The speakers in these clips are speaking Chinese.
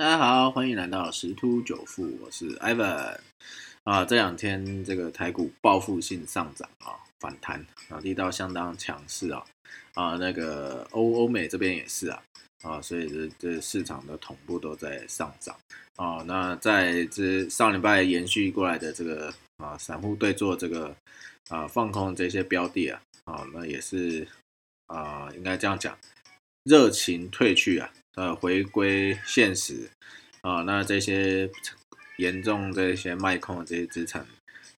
大家好，欢迎来到十突九富，我是 Ivan 啊。这两天这个台股报复性上涨啊，反弹啊，力道相当强势啊啊，那个欧欧美这边也是啊啊，所以这这市场的同步都在上涨啊。那在这上礼拜延续过来的这个啊，散户对做这个啊放空这些标的啊啊，那也是啊，应该这样讲，热情退去啊。呃，回归现实啊，那这些严重这些卖空的这些资产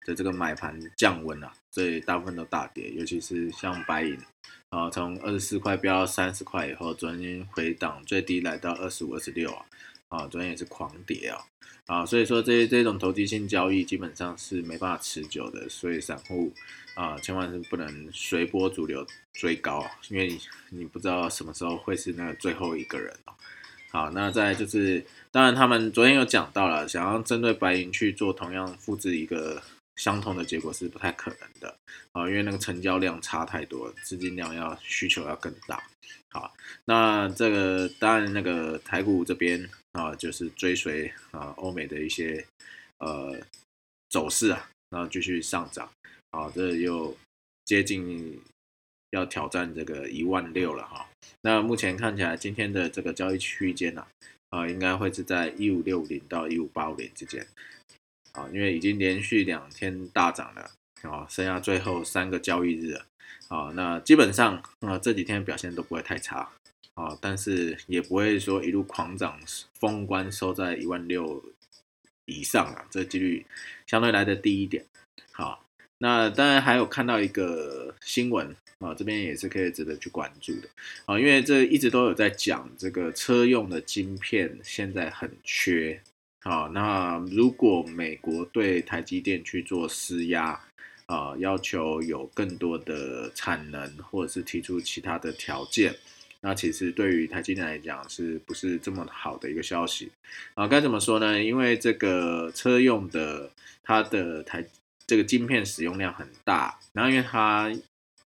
的这个买盘降温啊，所以大部分都大跌，尤其是像白银啊，从二十四块飙到三十块以后，昨天回档最低来到二十五、二十六啊，啊，昨天也是狂跌啊，啊，所以说这这种投机性交易基本上是没办法持久的，所以散户。啊，千万是不能随波逐流追高，因为你你不知道什么时候会是那个最后一个人哦。好，那再就是，当然他们昨天有讲到了，想要针对白银去做同样复制一个相同的结果是不太可能的啊，因为那个成交量差太多，资金量要需求要更大。好，那这个当然那个台股这边啊，就是追随啊欧美的一些呃走势啊，然后继续上涨。好，这又接近要挑战这个一万六了哈。那目前看起来，今天的这个交易区间呢，啊，应该会是在一五六零到一五八五零之间。啊，因为已经连续两天大涨了，啊，剩下最后三个交易日了。啊，那基本上啊，这几天表现都不会太差。啊，但是也不会说一路狂涨，封关收在一万六以上啊，这几率相对来的低一点。好。那当然还有看到一个新闻啊，这边也是可以值得去关注的啊，因为这一直都有在讲这个车用的晶片现在很缺好。那如果美国对台积电去做施压啊，要求有更多的产能，或者是提出其他的条件，那其实对于台积电来讲，是不是这么好的一个消息啊？该怎么说呢？因为这个车用的它的台。这个晶片使用量很大，然后因为它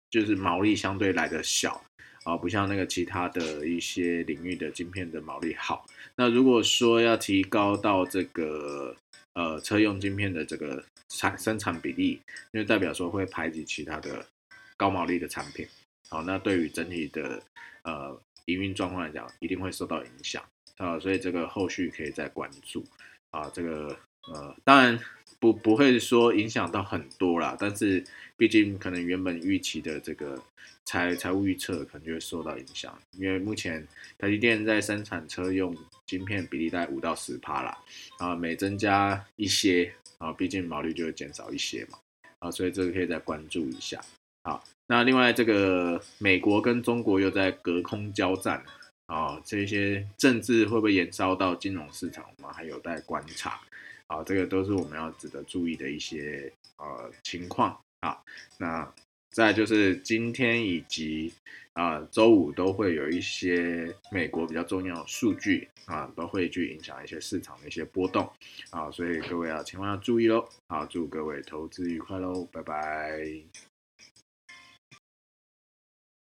就是毛利相对来的小啊，不像那个其他的一些领域的晶片的毛利好。那如果说要提高到这个呃车用晶片的这个产生产比例，因为代表说会排挤其他的高毛利的产品，好，那对于整体的呃营运状况来讲，一定会受到影响。啊，所以这个后续可以再关注。啊，这个呃当然。不不会说影响到很多啦，但是毕竟可能原本预期的这个财财务预测可能就会受到影响，因为目前台积电在生产车用晶片比例在五到十趴啦，啊每增加一些啊，毕竟毛利就会减少一些嘛，啊所以这个可以再关注一下。好，那另外这个美国跟中国又在隔空交战啊，这些政治会不会延烧到金融市场，我们还有待观察。好，这个都是我们要值得注意的一些呃情况啊。那再就是今天以及啊周五都会有一些美国比较重要的数据啊，都会去影响一些市场的一些波动啊，所以各位啊千万要注意喽。好，祝各位投资愉快喽，拜拜。